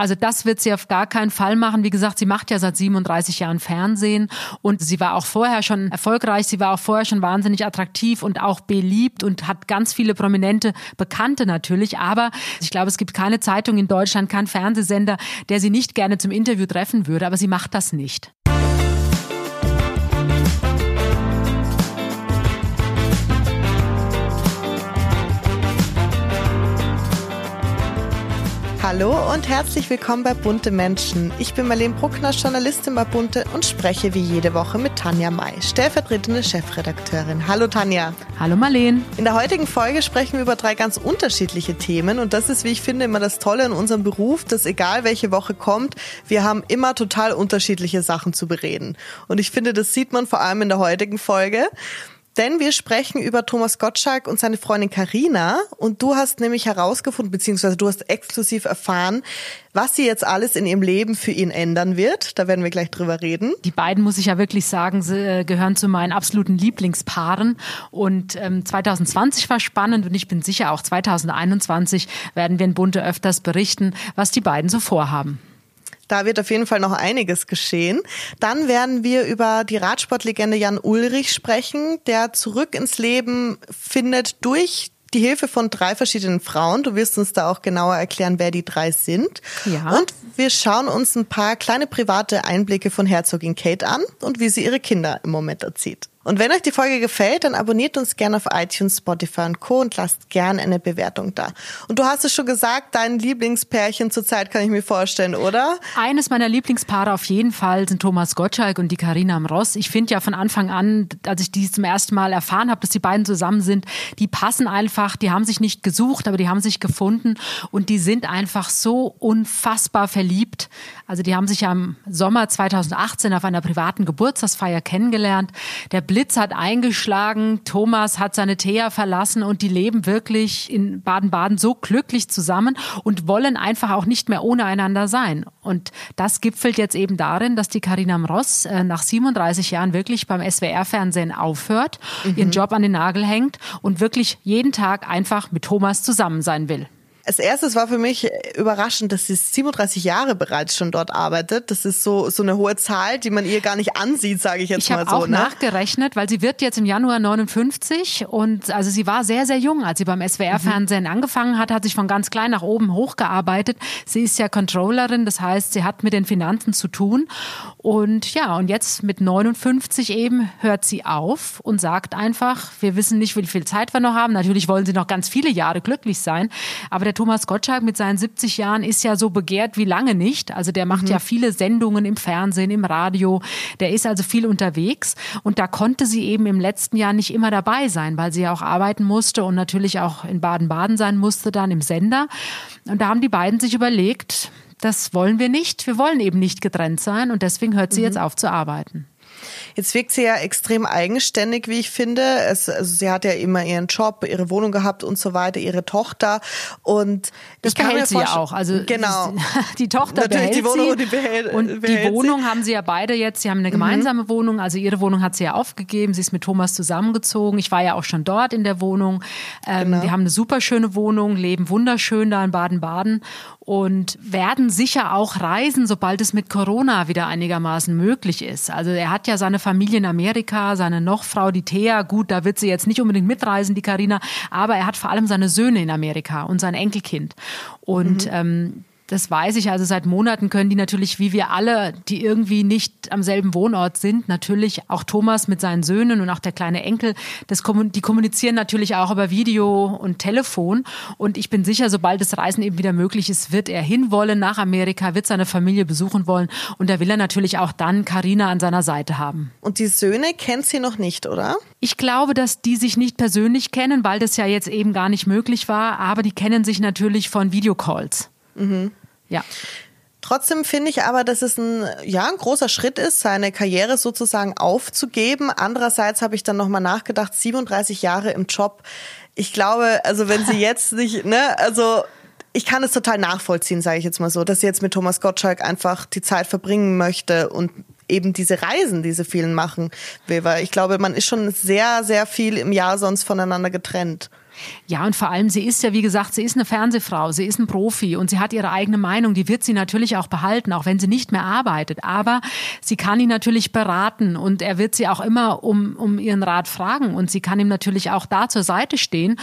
Also das wird sie auf gar keinen Fall machen. Wie gesagt, sie macht ja seit 37 Jahren Fernsehen und sie war auch vorher schon erfolgreich, sie war auch vorher schon wahnsinnig attraktiv und auch beliebt und hat ganz viele prominente Bekannte natürlich. Aber ich glaube, es gibt keine Zeitung in Deutschland, keinen Fernsehsender, der sie nicht gerne zum Interview treffen würde, aber sie macht das nicht. Hallo und herzlich willkommen bei Bunte Menschen. Ich bin Marlene Bruckner, Journalistin bei Bunte und spreche wie jede Woche mit Tanja May, stellvertretende Chefredakteurin. Hallo Tanja. Hallo Marlene. In der heutigen Folge sprechen wir über drei ganz unterschiedliche Themen und das ist, wie ich finde, immer das Tolle in unserem Beruf, dass egal welche Woche kommt, wir haben immer total unterschiedliche Sachen zu bereden. Und ich finde, das sieht man vor allem in der heutigen Folge. Denn wir sprechen über Thomas Gottschalk und seine Freundin Karina und du hast nämlich herausgefunden, beziehungsweise du hast exklusiv erfahren, was sie jetzt alles in ihrem Leben für ihn ändern wird. Da werden wir gleich drüber reden. Die beiden, muss ich ja wirklich sagen, sie äh, gehören zu meinen absoluten Lieblingspaaren. Und ähm, 2020 war spannend und ich bin sicher, auch 2021 werden wir in Bunte öfters berichten, was die beiden so vorhaben. Da wird auf jeden Fall noch einiges geschehen. Dann werden wir über die Radsportlegende Jan Ulrich sprechen, der zurück ins Leben findet durch die Hilfe von drei verschiedenen Frauen. Du wirst uns da auch genauer erklären, wer die drei sind. Ja. Und wir schauen uns ein paar kleine private Einblicke von Herzogin Kate an und wie sie ihre Kinder im Moment erzieht. Und wenn euch die Folge gefällt, dann abonniert uns gerne auf iTunes, Spotify und Co. und lasst gerne eine Bewertung da. Und du hast es schon gesagt, dein Lieblingspärchen zurzeit kann ich mir vorstellen, oder? Eines meiner Lieblingspaare auf jeden Fall sind Thomas Gottschalk und die Karina Amross. Ich finde ja von Anfang an, als ich dies zum ersten Mal erfahren habe, dass die beiden zusammen sind, die passen einfach, die haben sich nicht gesucht, aber die haben sich gefunden und die sind einfach so unfassbar verliebt. Also die haben sich ja im Sommer 2018 auf einer privaten Geburtstagsfeier kennengelernt. Der Blitz hat eingeschlagen, Thomas hat seine Thea verlassen und die leben wirklich in Baden-Baden so glücklich zusammen und wollen einfach auch nicht mehr ohne einander sein. Und das gipfelt jetzt eben darin, dass die Karina Mross äh, nach 37 Jahren wirklich beim SWR-Fernsehen aufhört, mhm. ihren Job an den Nagel hängt und wirklich jeden Tag einfach mit Thomas zusammen sein will. Als erstes war für mich überraschend, dass sie 37 Jahre bereits schon dort arbeitet. Das ist so, so eine hohe Zahl, die man ihr gar nicht ansieht, sage ich jetzt ich mal so. Ich habe auch ne? nachgerechnet, weil sie wird jetzt im Januar 59 und also sie war sehr, sehr jung, als sie beim SWR-Fernsehen mhm. angefangen hat, hat sich von ganz klein nach oben hochgearbeitet. Sie ist ja Controllerin, das heißt, sie hat mit den Finanzen zu tun. Und ja, und jetzt mit 59 eben hört sie auf und sagt einfach, wir wissen nicht, wie viel Zeit wir noch haben. Natürlich wollen sie noch ganz viele Jahre glücklich sein, aber der Thomas Gottschalk mit seinen 70 Jahren ist ja so begehrt wie lange nicht. Also der macht mhm. ja viele Sendungen im Fernsehen, im Radio. Der ist also viel unterwegs. Und da konnte sie eben im letzten Jahr nicht immer dabei sein, weil sie ja auch arbeiten musste und natürlich auch in Baden-Baden sein musste, dann im Sender. Und da haben die beiden sich überlegt, das wollen wir nicht. Wir wollen eben nicht getrennt sein und deswegen hört sie mhm. jetzt auf zu arbeiten. Jetzt wirkt sie ja extrem eigenständig, wie ich finde. Es, also sie hat ja immer ihren Job, ihre Wohnung gehabt und so weiter, ihre Tochter und das behält sie ja auch. Also genau. die Tochter Natürlich behält die Wohnung sie. und die behält, und behält die Wohnung sie. haben sie ja beide jetzt. Sie haben eine gemeinsame mhm. Wohnung. Also ihre Wohnung hat sie ja aufgegeben. Sie ist mit Thomas zusammengezogen. Ich war ja auch schon dort in der Wohnung. Ähm, genau. Wir haben eine super schöne Wohnung, leben wunderschön da in Baden-Baden und werden sicher auch reisen, sobald es mit Corona wieder einigermaßen möglich ist. Also er hat ja seine Familie in Amerika, seine Nochfrau, die Thea. Gut, da wird sie jetzt nicht unbedingt mitreisen, die Karina, aber er hat vor allem seine Söhne in Amerika und sein Enkelkind. Und mhm. ähm, das weiß ich. Also seit Monaten können die natürlich, wie wir alle, die irgendwie nicht am selben Wohnort sind, natürlich auch Thomas mit seinen Söhnen und auch der kleine Enkel, das, die kommunizieren natürlich auch über Video und Telefon. Und ich bin sicher, sobald das Reisen eben wieder möglich ist, wird er hinwollen nach Amerika, wird seine Familie besuchen wollen. Und da will er natürlich auch dann Karina an seiner Seite haben. Und die Söhne kennt sie noch nicht, oder? Ich glaube, dass die sich nicht persönlich kennen, weil das ja jetzt eben gar nicht möglich war. Aber die kennen sich natürlich von Videocalls. Mhm. Ja. Trotzdem finde ich aber, dass es ein, ja, ein großer Schritt ist, seine Karriere sozusagen aufzugeben. Andererseits habe ich dann nochmal nachgedacht, 37 Jahre im Job. Ich glaube, also wenn sie jetzt nicht, ne, also ich kann es total nachvollziehen, sage ich jetzt mal so, dass sie jetzt mit Thomas Gottschalk einfach die Zeit verbringen möchte und eben diese Reisen, diese vielen machen will, weil ich glaube, man ist schon sehr, sehr viel im Jahr sonst voneinander getrennt. Ja, und vor allem, sie ist ja, wie gesagt, sie ist eine Fernsehfrau, sie ist ein Profi und sie hat ihre eigene Meinung, die wird sie natürlich auch behalten, auch wenn sie nicht mehr arbeitet. Aber sie kann ihn natürlich beraten und er wird sie auch immer um, um ihren Rat fragen und sie kann ihm natürlich auch da zur Seite stehen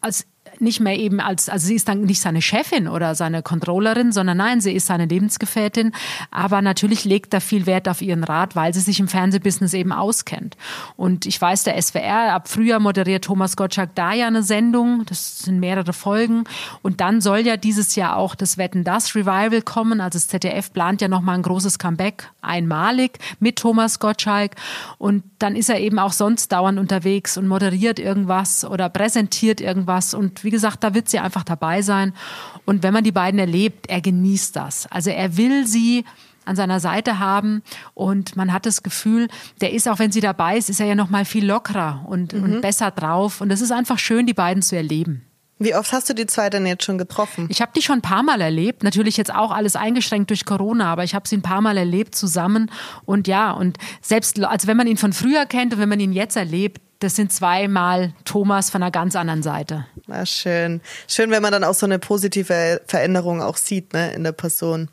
als nicht mehr eben als, also sie ist dann nicht seine Chefin oder seine Controllerin, sondern nein, sie ist seine Lebensgefährtin. Aber natürlich legt er viel Wert auf ihren Rat, weil sie sich im Fernsehbusiness eben auskennt. Und ich weiß, der SWR, ab Frühjahr moderiert Thomas Gottschalk da ja eine Sendung. Das sind mehrere Folgen. Und dann soll ja dieses Jahr auch das Wetten, das Revival kommen. Also das ZDF plant ja nochmal ein großes Comeback, einmalig mit Thomas Gottschalk. Und dann ist er eben auch sonst dauernd unterwegs und moderiert irgendwas oder präsentiert irgendwas und wie gesagt, da wird sie einfach dabei sein. Und wenn man die beiden erlebt, er genießt das. Also er will sie an seiner Seite haben und man hat das Gefühl, der ist auch wenn sie dabei ist, ist er ja noch mal viel lockerer und, mhm. und besser drauf und es ist einfach schön, die beiden zu erleben. Wie oft hast du die zwei denn jetzt schon getroffen? Ich habe die schon ein paar Mal erlebt. Natürlich jetzt auch alles eingeschränkt durch Corona, aber ich habe sie ein paar Mal erlebt zusammen. Und ja, und selbst, also wenn man ihn von früher kennt und wenn man ihn jetzt erlebt, das sind zweimal Thomas von einer ganz anderen Seite. Na schön. Schön, wenn man dann auch so eine positive Veränderung auch sieht, ne, in der Person.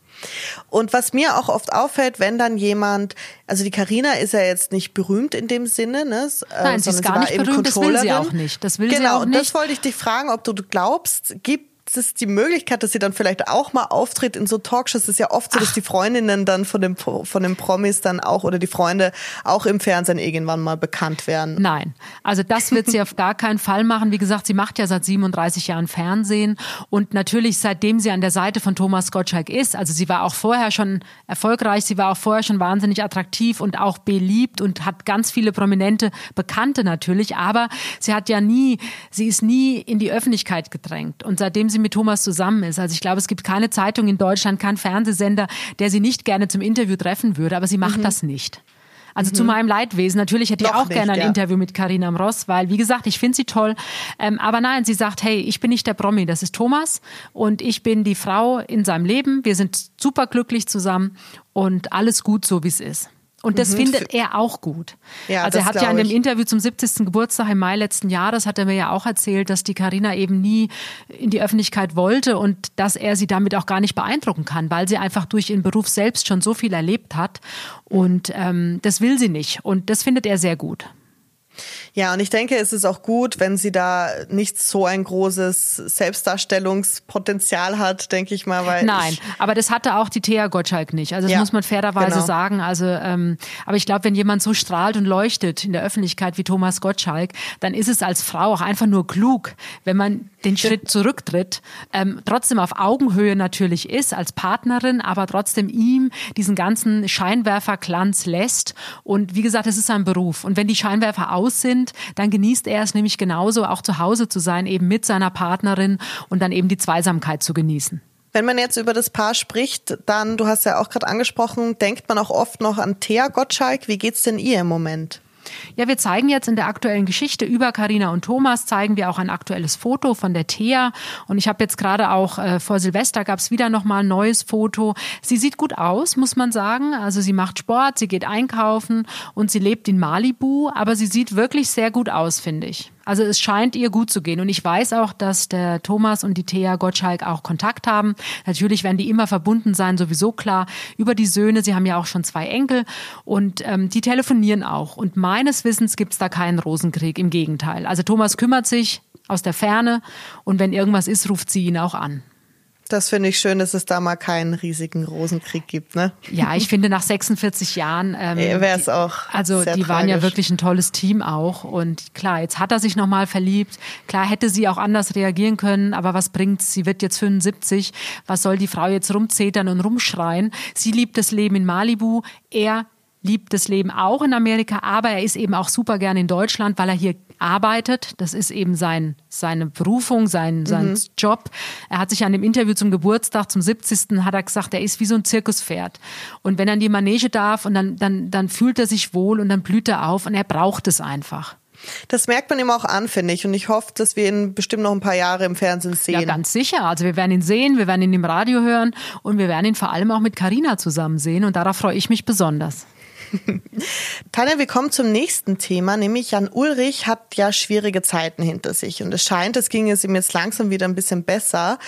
Und was mir auch oft auffällt, wenn dann jemand, also die Karina ist ja jetzt nicht berühmt in dem Sinne, ne? Nein, sie ist gar nicht berühmt, das will sie auch nicht. Das will genau, sie auch nicht. Genau, das wollte ich dich fragen, ob du glaubst, gibt es die Möglichkeit, dass sie dann vielleicht auch mal auftritt in so Talkshows? Es ist ja oft so, dass Ach. die Freundinnen dann von dem von den Promis dann auch oder die Freunde auch im Fernsehen irgendwann mal bekannt werden. Nein, also das wird sie auf gar keinen Fall machen. Wie gesagt, sie macht ja seit 37 Jahren Fernsehen und natürlich seitdem sie an der Seite von Thomas Gottschalk ist, also sie war auch vorher schon erfolgreich, sie war auch vorher schon wahnsinnig attraktiv und auch beliebt und hat ganz viele prominente Bekannte natürlich, aber sie hat ja nie, sie ist nie in die Öffentlichkeit gedrängt und seitdem sie mit Thomas zusammen ist. Also ich glaube, es gibt keine Zeitung in Deutschland, keinen Fernsehsender, der sie nicht gerne zum Interview treffen würde, aber sie macht mhm. das nicht. Also mhm. zu meinem Leidwesen. Natürlich hätte ich auch nicht, gerne ein ja. Interview mit Karina Ross, weil, wie gesagt, ich finde sie toll. Ähm, aber nein, sie sagt, hey, ich bin nicht der Promi, das ist Thomas und ich bin die Frau in seinem Leben. Wir sind super glücklich zusammen und alles gut so, wie es ist. Und das mhm. findet er auch gut. Ja, also er hat ja in dem ich. Interview zum 70. Geburtstag im Mai letzten Jahres hat er mir ja auch erzählt, dass die Karina eben nie in die Öffentlichkeit wollte und dass er sie damit auch gar nicht beeindrucken kann, weil sie einfach durch ihren Beruf selbst schon so viel erlebt hat. Und ähm, das will sie nicht. Und das findet er sehr gut. Ja, und ich denke, es ist auch gut, wenn sie da nicht so ein großes Selbstdarstellungspotenzial hat, denke ich mal. Weil Nein, aber das hatte auch die Thea Gottschalk nicht. Also das ja, muss man fairerweise genau. sagen. Also, ähm, aber ich glaube, wenn jemand so strahlt und leuchtet in der Öffentlichkeit wie Thomas Gottschalk, dann ist es als Frau auch einfach nur klug, wenn man den Schritt zurücktritt, ähm, trotzdem auf Augenhöhe natürlich ist als Partnerin, aber trotzdem ihm diesen ganzen Scheinwerferglanz lässt. Und wie gesagt, es ist sein Beruf. Und wenn die Scheinwerfer aus sind, sind, dann genießt er es nämlich genauso, auch zu Hause zu sein, eben mit seiner Partnerin und dann eben die Zweisamkeit zu genießen. Wenn man jetzt über das Paar spricht, dann, du hast ja auch gerade angesprochen, denkt man auch oft noch an Thea Gottschalk. Wie geht's denn ihr im Moment? Ja, wir zeigen jetzt in der aktuellen Geschichte über Karina und Thomas, zeigen wir auch ein aktuelles Foto von der Thea. Und ich habe jetzt gerade auch äh, vor Silvester gab es wieder nochmal ein neues Foto. Sie sieht gut aus, muss man sagen. Also sie macht Sport, sie geht einkaufen und sie lebt in Malibu, aber sie sieht wirklich sehr gut aus, finde ich. Also es scheint ihr gut zu gehen. Und ich weiß auch, dass der Thomas und die Thea Gottschalk auch Kontakt haben. Natürlich werden die immer verbunden sein, sowieso klar, über die Söhne. Sie haben ja auch schon zwei Enkel und ähm, die telefonieren auch. Und meines Wissens gibt es da keinen Rosenkrieg, im Gegenteil. Also Thomas kümmert sich aus der Ferne und wenn irgendwas ist, ruft sie ihn auch an. Das finde ich schön, dass es da mal keinen riesigen Rosenkrieg gibt, ne? Ja, ich finde nach 46 Jahren ähm, wäre es auch. Also die waren ja wirklich ein tolles Team auch und klar, jetzt hat er sich nochmal verliebt. Klar hätte sie auch anders reagieren können, aber was bringt's? Sie wird jetzt 75. Was soll die Frau jetzt rumzetern und rumschreien? Sie liebt das Leben in Malibu. Er liebt das Leben auch in Amerika, aber er ist eben auch super gern in Deutschland, weil er hier arbeitet. Das ist eben sein, seine Berufung, sein, sein mhm. Job. Er hat sich an dem Interview zum Geburtstag, zum 70. hat er gesagt, er ist wie so ein Zirkuspferd. Und wenn er in die Manege darf und dann, dann, dann fühlt er sich wohl und dann blüht er auf und er braucht es einfach. Das merkt man ihm auch an, finde ich. Und ich hoffe, dass wir ihn bestimmt noch ein paar Jahre im Fernsehen sehen. Ja, ganz sicher. Also wir werden ihn sehen, wir werden ihn im Radio hören und wir werden ihn vor allem auch mit Carina zusammen sehen. Und darauf freue ich mich besonders. Tanja, wir kommen zum nächsten Thema, nämlich Jan Ulrich hat ja schwierige Zeiten hinter sich und es scheint, es ging es ihm jetzt langsam wieder ein bisschen besser.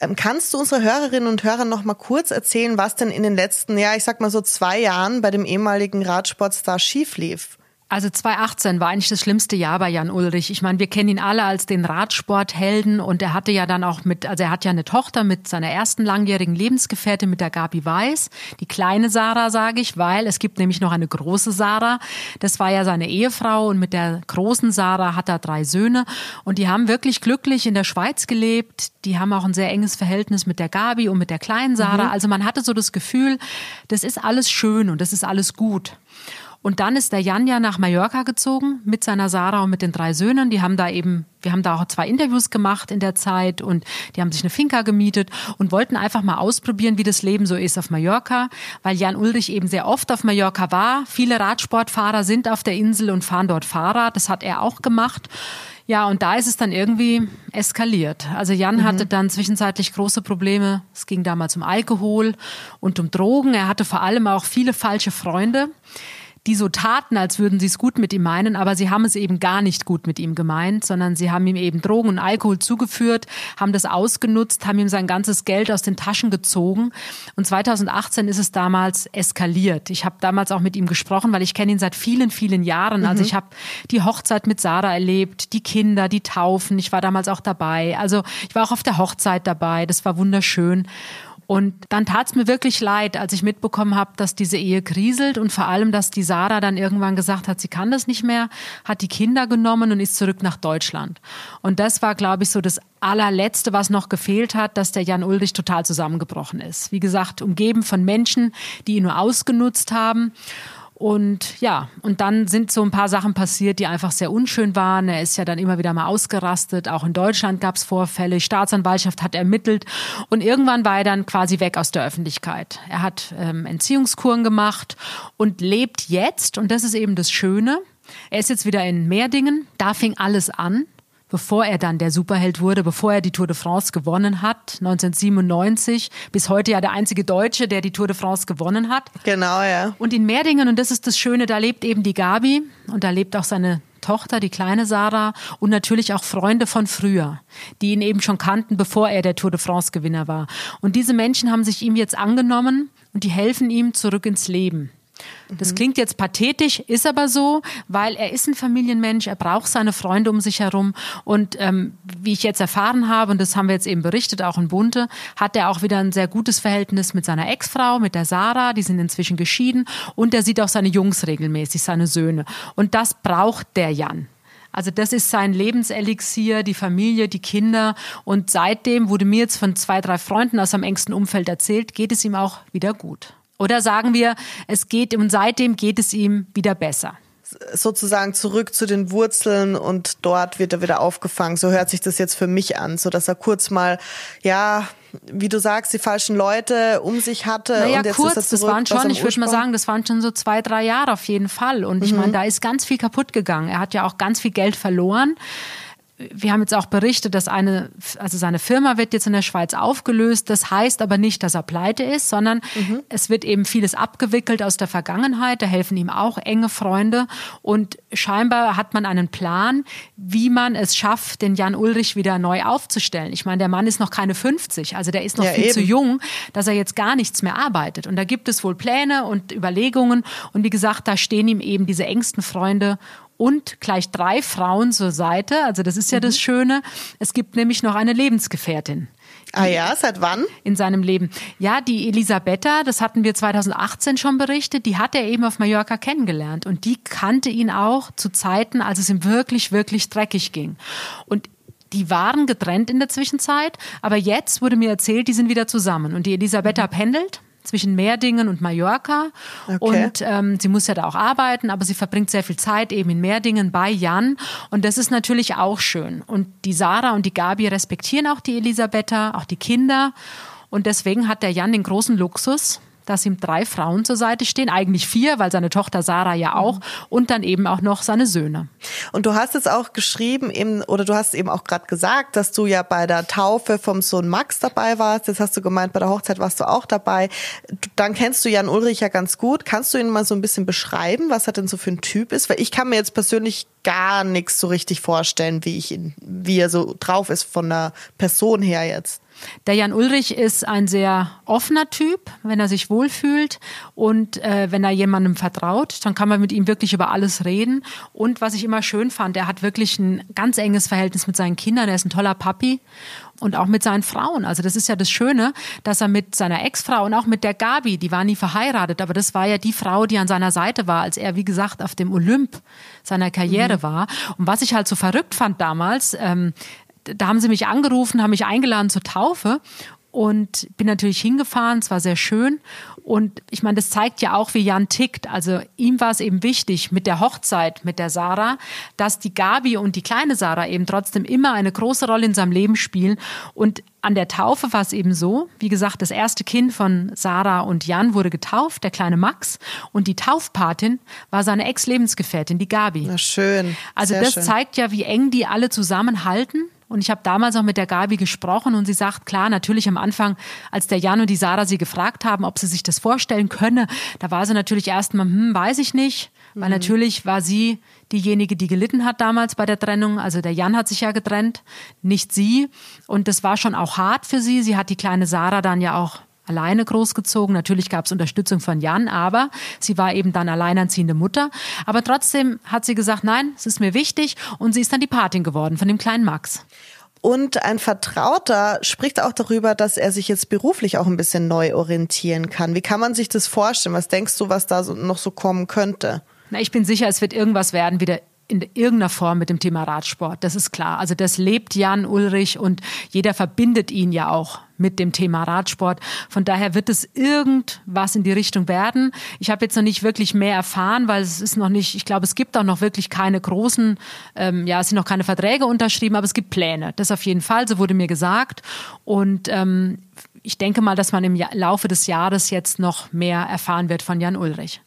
Ähm, kannst du unsere Hörerinnen und Hörer noch mal kurz erzählen, was denn in den letzten, ja, ich sag mal so zwei Jahren bei dem ehemaligen Radsportstar schief lief? Also 2018 war eigentlich das schlimmste Jahr bei Jan Ulrich. Ich meine, wir kennen ihn alle als den Radsporthelden und er hatte ja dann auch mit, also er hat ja eine Tochter mit seiner ersten langjährigen Lebensgefährtin mit der Gabi Weiß, die kleine Sarah sage ich, weil es gibt nämlich noch eine große Sarah. Das war ja seine Ehefrau und mit der großen Sarah hat er drei Söhne und die haben wirklich glücklich in der Schweiz gelebt. Die haben auch ein sehr enges Verhältnis mit der Gabi und mit der kleinen Sarah. Mhm. Also man hatte so das Gefühl, das ist alles schön und das ist alles gut. Und dann ist der Jan ja nach Mallorca gezogen mit seiner Sarah und mit den drei Söhnen. Die haben da eben, wir haben da auch zwei Interviews gemacht in der Zeit und die haben sich eine Finca gemietet und wollten einfach mal ausprobieren, wie das Leben so ist auf Mallorca, weil Jan Ulrich eben sehr oft auf Mallorca war. Viele Radsportfahrer sind auf der Insel und fahren dort Fahrrad. Das hat er auch gemacht. Ja, und da ist es dann irgendwie eskaliert. Also Jan mhm. hatte dann zwischenzeitlich große Probleme. Es ging damals um Alkohol und um Drogen. Er hatte vor allem auch viele falsche Freunde die so taten, als würden sie es gut mit ihm meinen, aber sie haben es eben gar nicht gut mit ihm gemeint, sondern sie haben ihm eben Drogen und Alkohol zugeführt, haben das ausgenutzt, haben ihm sein ganzes Geld aus den Taschen gezogen. Und 2018 ist es damals eskaliert. Ich habe damals auch mit ihm gesprochen, weil ich kenne ihn seit vielen, vielen Jahren. Also mhm. ich habe die Hochzeit mit Sarah erlebt, die Kinder, die Taufen. Ich war damals auch dabei. Also ich war auch auf der Hochzeit dabei. Das war wunderschön. Und dann tat es mir wirklich leid, als ich mitbekommen habe, dass diese Ehe kriselt und vor allem, dass die Sarah dann irgendwann gesagt hat, sie kann das nicht mehr, hat die Kinder genommen und ist zurück nach Deutschland. Und das war, glaube ich, so das allerletzte, was noch gefehlt hat, dass der Jan Ulrich total zusammengebrochen ist. Wie gesagt, umgeben von Menschen, die ihn nur ausgenutzt haben. Und ja, und dann sind so ein paar Sachen passiert, die einfach sehr unschön waren. Er ist ja dann immer wieder mal ausgerastet. Auch in Deutschland gab es Vorfälle. Die Staatsanwaltschaft hat ermittelt. Und irgendwann war er dann quasi weg aus der Öffentlichkeit. Er hat ähm, Entziehungskuren gemacht und lebt jetzt, und das ist eben das Schöne, er ist jetzt wieder in Meerdingen. Da fing alles an bevor er dann der Superheld wurde, bevor er die Tour de France gewonnen hat, 1997, bis heute ja der einzige Deutsche, der die Tour de France gewonnen hat. Genau, ja. Und in Merdingen, und das ist das Schöne, da lebt eben die Gabi und da lebt auch seine Tochter, die kleine Sarah und natürlich auch Freunde von früher, die ihn eben schon kannten, bevor er der Tour de France Gewinner war. Und diese Menschen haben sich ihm jetzt angenommen und die helfen ihm zurück ins Leben. Das klingt jetzt pathetisch, ist aber so, weil er ist ein Familienmensch, er braucht seine Freunde um sich herum und ähm, wie ich jetzt erfahren habe, und das haben wir jetzt eben berichtet, auch in Bunte, hat er auch wieder ein sehr gutes Verhältnis mit seiner Ex-Frau, mit der Sarah, die sind inzwischen geschieden und er sieht auch seine Jungs regelmäßig, seine Söhne. Und das braucht der Jan. Also das ist sein Lebenselixier, die Familie, die Kinder. Und seitdem wurde mir jetzt von zwei, drei Freunden aus seinem engsten Umfeld erzählt, geht es ihm auch wieder gut. Oder sagen wir, es geht und seitdem geht es ihm wieder besser sozusagen zurück zu den Wurzeln und dort wird er wieder aufgefangen. So hört sich das jetzt für mich an, so dass er kurz mal, ja, wie du sagst, die falschen Leute um sich hatte. Naja, und jetzt kurz, ist er zurück, das waren schon, ich würde mal sagen, das waren schon so zwei, drei Jahre auf jeden Fall. Und ich mhm. meine, da ist ganz viel kaputt gegangen. Er hat ja auch ganz viel Geld verloren wir haben jetzt auch berichtet, dass eine, also seine Firma wird jetzt in der Schweiz aufgelöst. Das heißt aber nicht, dass er pleite ist, sondern mhm. es wird eben vieles abgewickelt aus der Vergangenheit. Da helfen ihm auch enge Freunde. Und scheinbar hat man einen Plan, wie man es schafft, den Jan Ulrich wieder neu aufzustellen. Ich meine, der Mann ist noch keine 50, also der ist noch ja, viel eben. zu jung, dass er jetzt gar nichts mehr arbeitet. Und da gibt es wohl Pläne und Überlegungen. Und wie gesagt, da stehen ihm eben diese engsten Freunde und gleich drei Frauen zur Seite. Also das ist ja mhm. das Schöne. Es gibt nämlich noch eine Lebensgefährtin. Ah ja, seit wann? In seinem Leben. Ja, die Elisabetta, das hatten wir 2018 schon berichtet, die hat er eben auf Mallorca kennengelernt und die kannte ihn auch zu Zeiten, als es ihm wirklich, wirklich dreckig ging. Und die waren getrennt in der Zwischenzeit, aber jetzt wurde mir erzählt, die sind wieder zusammen und die Elisabetta mhm. pendelt zwischen Meerdingen und Mallorca. Okay. Und ähm, sie muss ja da auch arbeiten, aber sie verbringt sehr viel Zeit eben in Meerdingen bei Jan. Und das ist natürlich auch schön. Und die Sarah und die Gabi respektieren auch die Elisabetta, auch die Kinder. Und deswegen hat der Jan den großen Luxus, dass ihm drei Frauen zur Seite stehen, eigentlich vier, weil seine Tochter Sarah ja auch mhm. und dann eben auch noch seine Söhne. Und du hast jetzt auch geschrieben eben oder du hast eben auch gerade gesagt, dass du ja bei der Taufe vom Sohn Max dabei warst. Jetzt hast du gemeint, bei der Hochzeit warst du auch dabei. Dann kennst du Jan Ulrich ja ganz gut. Kannst du ihn mal so ein bisschen beschreiben, was er denn so für ein Typ ist? Weil ich kann mir jetzt persönlich gar nichts so richtig vorstellen, wie ich ihn, wie er so drauf ist von der Person her jetzt. Der Jan Ulrich ist ein sehr offener Typ, wenn er sich wohlfühlt und äh, wenn er jemandem vertraut, dann kann man mit ihm wirklich über alles reden. Und was ich immer schön fand, er hat wirklich ein ganz enges Verhältnis mit seinen Kindern. Er ist ein toller Papi und auch mit seinen Frauen. Also das ist ja das Schöne, dass er mit seiner Ex-Frau und auch mit der Gabi, die war nie verheiratet, aber das war ja die Frau, die an seiner Seite war, als er, wie gesagt, auf dem Olymp seiner Karriere mhm. war. Und was ich halt so verrückt fand damals, ähm, da haben sie mich angerufen, haben mich eingeladen zur Taufe und bin natürlich hingefahren. Es war sehr schön. Und ich meine, das zeigt ja auch, wie Jan tickt. Also ihm war es eben wichtig mit der Hochzeit mit der Sarah, dass die Gabi und die kleine Sarah eben trotzdem immer eine große Rolle in seinem Leben spielen. Und an der Taufe war es eben so, wie gesagt, das erste Kind von Sarah und Jan wurde getauft, der kleine Max. Und die Taufpatin war seine Ex-Lebensgefährtin, die Gabi. Na schön. Also das schön. zeigt ja, wie eng die alle zusammenhalten und ich habe damals auch mit der Gabi gesprochen und sie sagt, klar, natürlich am Anfang, als der Jan und die Sarah sie gefragt haben, ob sie sich das vorstellen könne, da war sie natürlich erstmal, hm, weiß ich nicht. Weil mhm. natürlich war sie diejenige, die gelitten hat damals bei der Trennung. Also der Jan hat sich ja getrennt, nicht sie. Und das war schon auch hart für sie. Sie hat die kleine Sarah dann ja auch alleine großgezogen. Natürlich gab es Unterstützung von Jan, aber sie war eben dann alleinerziehende Mutter. Aber trotzdem hat sie gesagt, nein, es ist mir wichtig und sie ist dann die Patin geworden von dem kleinen Max. Und ein Vertrauter spricht auch darüber, dass er sich jetzt beruflich auch ein bisschen neu orientieren kann. Wie kann man sich das vorstellen? Was denkst du, was da noch so kommen könnte? Na, ich bin sicher, es wird irgendwas werden, wieder in irgendeiner Form mit dem Thema Radsport. Das ist klar. Also das lebt Jan Ulrich und jeder verbindet ihn ja auch mit dem Thema Radsport. Von daher wird es irgendwas in die Richtung werden. Ich habe jetzt noch nicht wirklich mehr erfahren, weil es ist noch nicht, ich glaube, es gibt auch noch wirklich keine großen, ähm, ja, es sind noch keine Verträge unterschrieben, aber es gibt Pläne. Das auf jeden Fall, so wurde mir gesagt. Und ähm, ich denke mal, dass man im Laufe des Jahres jetzt noch mehr erfahren wird von Jan Ulrich.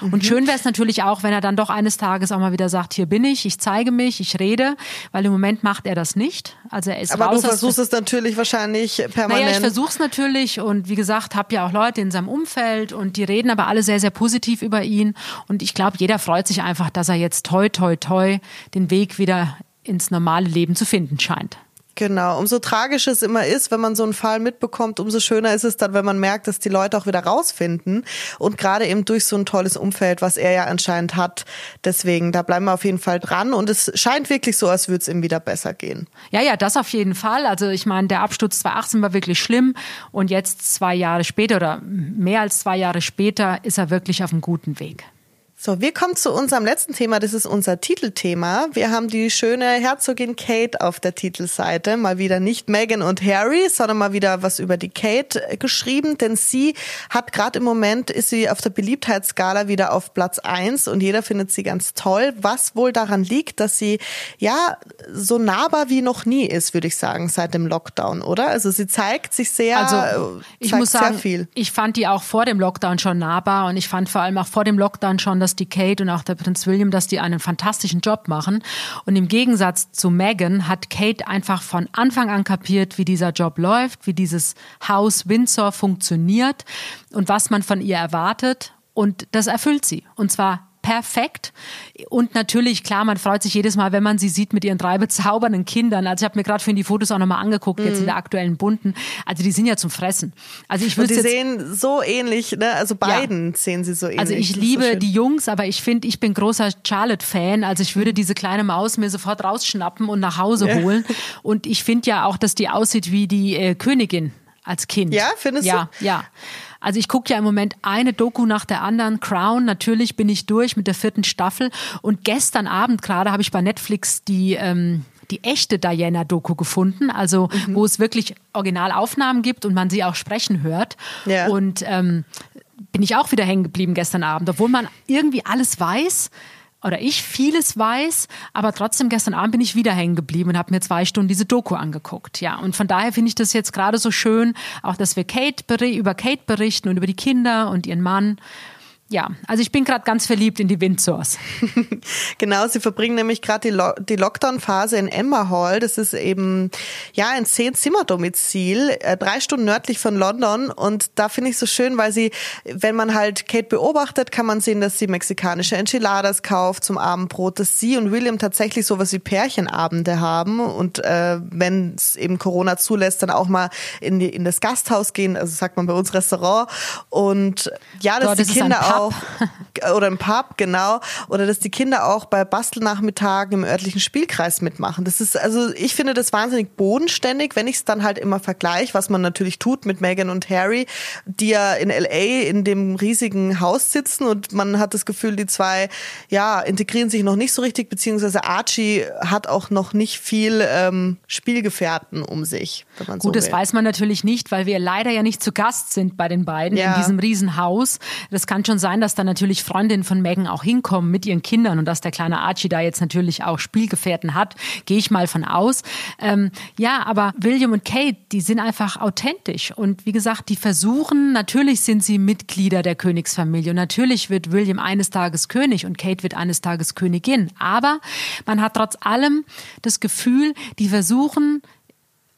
Und mhm. schön wäre es natürlich auch, wenn er dann doch eines Tages auch mal wieder sagt, hier bin ich, ich zeige mich, ich rede, weil im Moment macht er das nicht. Also er ist Aber raus du versuchst es natürlich wahrscheinlich permanent. Naja, ich versuche es natürlich und wie gesagt, habe ja auch Leute in seinem Umfeld und die reden aber alle sehr, sehr positiv über ihn. Und ich glaube, jeder freut sich einfach, dass er jetzt toi, toi, toi den Weg wieder ins normale Leben zu finden scheint. Genau, umso tragischer es immer ist, wenn man so einen Fall mitbekommt, umso schöner ist es dann, wenn man merkt, dass die Leute auch wieder rausfinden und gerade eben durch so ein tolles Umfeld, was er ja anscheinend hat. Deswegen, da bleiben wir auf jeden Fall dran und es scheint wirklich so, als würde es ihm wieder besser gehen. Ja, ja, das auf jeden Fall. Also ich meine, der Absturz 2018 war wirklich schlimm und jetzt zwei Jahre später oder mehr als zwei Jahre später ist er wirklich auf einem guten Weg. So, wir kommen zu unserem letzten Thema. Das ist unser Titelthema. Wir haben die schöne Herzogin Kate auf der Titelseite. Mal wieder nicht Meghan und Harry, sondern mal wieder was über die Kate geschrieben. Denn sie hat gerade im Moment, ist sie auf der Beliebtheitsskala wieder auf Platz eins und jeder findet sie ganz toll. Was wohl daran liegt, dass sie ja so nahbar wie noch nie ist, würde ich sagen, seit dem Lockdown, oder? Also sie zeigt sich sehr, also, ich muss sagen, viel. Ich fand die auch vor dem Lockdown schon nahbar und ich fand vor allem auch vor dem Lockdown schon, dass dass die Kate und auch der Prinz William, dass die einen fantastischen Job machen. Und im Gegensatz zu Meghan hat Kate einfach von Anfang an kapiert, wie dieser Job läuft, wie dieses Haus Windsor funktioniert und was man von ihr erwartet. Und das erfüllt sie. Und zwar perfekt. Und natürlich, klar, man freut sich jedes Mal, wenn man sie sieht mit ihren drei bezaubernden Kindern. Also ich habe mir gerade für die Fotos auch nochmal angeguckt, mhm. jetzt in der aktuellen bunten. Also die sind ja zum Fressen. Also ich würde Die sehen so ähnlich, ne? Also beiden ja. sehen sie so ähnlich. Also ich liebe so die Jungs, aber ich finde, ich bin großer Charlotte-Fan. Also ich würde diese kleine Maus mir sofort rausschnappen und nach Hause ja. holen. Und ich finde ja auch, dass die aussieht wie die äh, Königin als Kind. Ja, findest ja, du? Ja, ja. Also ich gucke ja im Moment eine Doku nach der anderen. Crown, natürlich bin ich durch mit der vierten Staffel. Und gestern Abend gerade habe ich bei Netflix die ähm, die echte Diana-Doku gefunden, also mhm. wo es wirklich Originalaufnahmen gibt und man sie auch sprechen hört. Ja. Und ähm, bin ich auch wieder hängen geblieben gestern Abend, obwohl man irgendwie alles weiß oder ich vieles weiß, aber trotzdem gestern Abend bin ich wieder hängen geblieben und habe mir zwei Stunden diese Doku angeguckt. Ja, und von daher finde ich das jetzt gerade so schön, auch dass wir Kate über Kate berichten und über die Kinder und ihren Mann ja, also ich bin gerade ganz verliebt in die Windsors. genau, sie verbringen nämlich gerade die, Lo die Lockdown-Phase in Emma Hall. Das ist eben ja ein Zehn-Zimmer-Domizil, äh, drei Stunden nördlich von London. Und da finde ich so schön, weil sie, wenn man halt Kate beobachtet, kann man sehen, dass sie mexikanische Enchiladas kauft zum Abendbrot, dass sie und William tatsächlich sowas wie Pärchenabende haben und äh, wenn es eben Corona zulässt, dann auch mal in, die, in das Gasthaus gehen, also sagt man bei uns Restaurant. Und ja, dass Dort die Kinder auch auch, oder im Pub, genau, oder dass die Kinder auch bei Bastelnachmittagen im örtlichen Spielkreis mitmachen. Das ist, also ich finde das wahnsinnig bodenständig, wenn ich es dann halt immer vergleiche, was man natürlich tut mit Megan und Harry, die ja in LA in dem riesigen Haus sitzen und man hat das Gefühl, die zwei, ja, integrieren sich noch nicht so richtig, beziehungsweise Archie hat auch noch nicht viel ähm, Spielgefährten um sich. Gut, so das weiß man natürlich nicht, weil wir leider ja nicht zu Gast sind bei den beiden ja. in diesem Riesenhaus. Das kann schon sein, dass da natürlich Freundinnen von Megan auch hinkommen mit ihren Kindern und dass der kleine Archie da jetzt natürlich auch Spielgefährten hat, gehe ich mal von aus. Ähm, ja, aber William und Kate, die sind einfach authentisch. Und wie gesagt, die versuchen, natürlich sind sie Mitglieder der Königsfamilie. Und natürlich wird William eines Tages König und Kate wird eines Tages Königin, aber man hat trotz allem das Gefühl, die versuchen,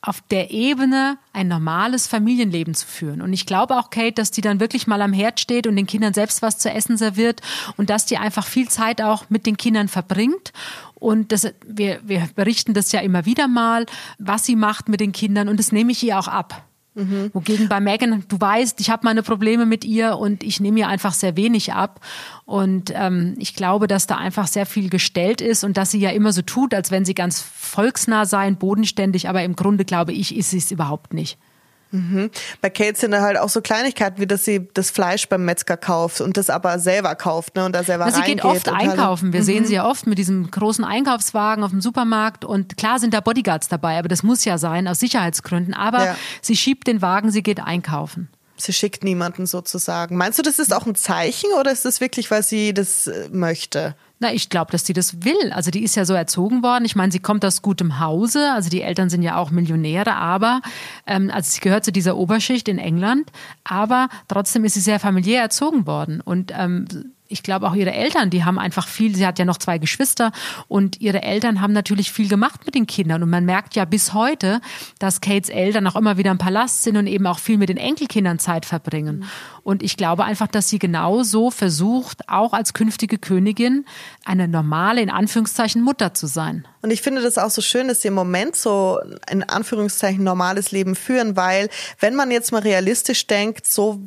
auf der Ebene ein normales Familienleben zu führen. Und ich glaube auch, Kate, dass die dann wirklich mal am Herd steht und den Kindern selbst was zu essen serviert und dass die einfach viel Zeit auch mit den Kindern verbringt. Und das, wir, wir berichten das ja immer wieder mal, was sie macht mit den Kindern und das nehme ich ihr auch ab. Mhm. Wogegen bei Megan, du weißt, ich habe meine Probleme mit ihr und ich nehme ihr einfach sehr wenig ab. Und ähm, ich glaube, dass da einfach sehr viel gestellt ist und dass sie ja immer so tut, als wenn sie ganz volksnah sei, bodenständig, aber im Grunde glaube ich, ist sie es überhaupt nicht. Mhm. Bei Kate sind da halt auch so Kleinigkeiten, wie dass sie das Fleisch beim Metzger kauft und das aber selber kauft ne, und da selber Na, Sie geht oft einkaufen. Wir mhm. sehen sie ja oft mit diesem großen Einkaufswagen auf dem Supermarkt und klar sind da Bodyguards dabei, aber das muss ja sein aus Sicherheitsgründen. Aber ja. sie schiebt den Wagen, sie geht einkaufen. Sie schickt niemanden sozusagen. Meinst du, das ist auch ein Zeichen oder ist das wirklich, weil sie das äh, möchte? Na, ich glaube, dass die das will. Also die ist ja so erzogen worden. Ich meine, sie kommt aus gutem Hause. Also die Eltern sind ja auch Millionäre, aber ähm, also sie gehört zu dieser Oberschicht in England. Aber trotzdem ist sie sehr familiär erzogen worden und ähm, ich glaube auch ihre Eltern, die haben einfach viel, sie hat ja noch zwei Geschwister und ihre Eltern haben natürlich viel gemacht mit den Kindern und man merkt ja bis heute, dass Kates Eltern auch immer wieder im Palast sind und eben auch viel mit den Enkelkindern Zeit verbringen. Mhm. Und ich glaube einfach, dass sie genauso versucht, auch als künftige Königin eine normale, in Anführungszeichen, Mutter zu sein. Und ich finde das auch so schön, dass sie im Moment so in Anführungszeichen normales Leben führen, weil wenn man jetzt mal realistisch denkt, so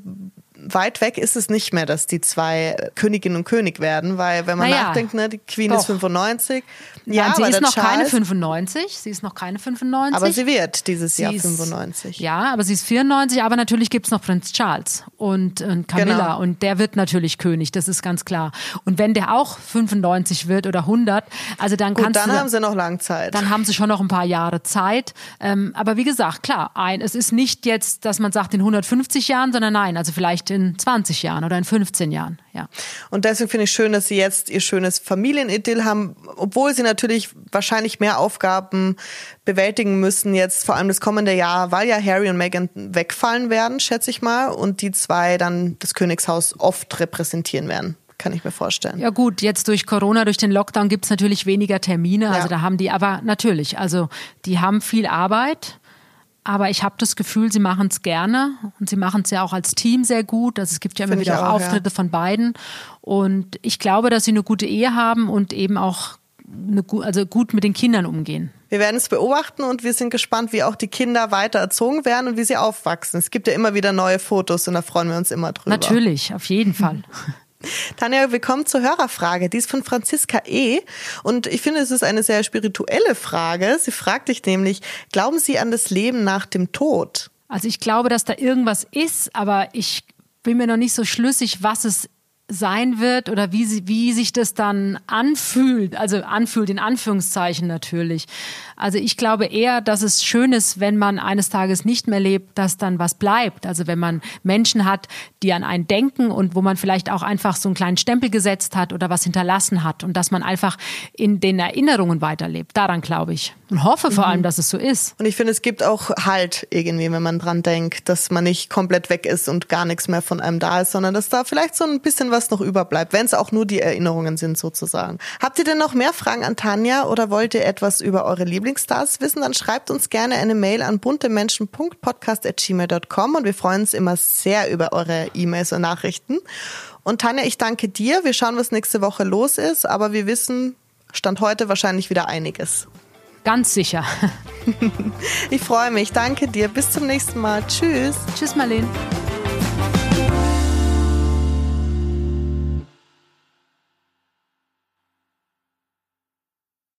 weit weg ist es nicht mehr, dass die zwei Königin und König werden, weil wenn man naja, nachdenkt, ne, die Queen doch. ist 95. Ja, Nein, sie ist noch Charles, keine 95. Sie ist noch keine 95. Aber sie wird dieses sie Jahr 95. Ist, ja, aber sie ist 94. Aber natürlich gibt's noch Prinz Charles und, und Camilla genau. und der wird natürlich König. Das ist ganz klar. Und wenn der auch 95 wird oder 100, also dann Gut, kannst dann du, haben sie noch lang Zeit. Dann haben sie schon noch ein paar Jahre Zeit. Ähm, aber wie gesagt, klar, ein, es ist nicht jetzt, dass man sagt in 150 Jahren, sondern nein, also vielleicht in 20 Jahren oder in 15 Jahren. Ja. Und deswegen finde ich schön, dass sie jetzt ihr schönes Familienidyll haben, obwohl sie natürlich wahrscheinlich mehr Aufgaben bewältigen müssen jetzt vor allem das kommende Jahr, weil ja Harry und Meghan wegfallen werden, schätze ich mal, und die zwei dann das Königshaus oft repräsentieren werden kann ich mir vorstellen. Ja gut, jetzt durch Corona, durch den Lockdown gibt es natürlich weniger Termine. Also ja. da haben die, aber natürlich, also die haben viel Arbeit. Aber ich habe das Gefühl, sie machen es gerne und sie machen es ja auch als Team sehr gut. Also es gibt ja immer Find wieder auch, Auftritte ja. von beiden. Und ich glaube, dass sie eine gute Ehe haben und eben auch eine, also gut mit den Kindern umgehen. Wir werden es beobachten und wir sind gespannt, wie auch die Kinder weiter erzogen werden und wie sie aufwachsen. Es gibt ja immer wieder neue Fotos und da freuen wir uns immer drüber. Natürlich, auf jeden Fall. Tanja, willkommen zur Hörerfrage. Die ist von Franziska E. Und ich finde, es ist eine sehr spirituelle Frage. Sie fragt dich nämlich, glauben Sie an das Leben nach dem Tod? Also ich glaube, dass da irgendwas ist, aber ich bin mir noch nicht so schlüssig, was es sein wird oder wie, sie, wie sich das dann anfühlt, also anfühlt in Anführungszeichen natürlich. Also ich glaube eher, dass es schön ist, wenn man eines Tages nicht mehr lebt, dass dann was bleibt. Also wenn man Menschen hat, die an einen denken und wo man vielleicht auch einfach so einen kleinen Stempel gesetzt hat oder was hinterlassen hat und dass man einfach in den Erinnerungen weiterlebt. Daran glaube ich und hoffe vor allem, mhm. dass es so ist. Und ich finde, es gibt auch Halt irgendwie, wenn man dran denkt, dass man nicht komplett weg ist und gar nichts mehr von einem da ist, sondern dass da vielleicht so ein bisschen was noch überbleibt, wenn es auch nur die Erinnerungen sind sozusagen. Habt ihr denn noch mehr Fragen an Tanja oder wollt ihr etwas über eure Lieblingsstars wissen? Dann schreibt uns gerne eine Mail an buntemenschen.podcast.gmail.com und wir freuen uns immer sehr über eure E-Mails und Nachrichten. Und Tanja, ich danke dir. Wir schauen, was nächste Woche los ist, aber wir wissen, Stand heute wahrscheinlich wieder einiges. Ganz sicher. ich freue mich. Danke dir. Bis zum nächsten Mal. Tschüss. Tschüss, Marlene.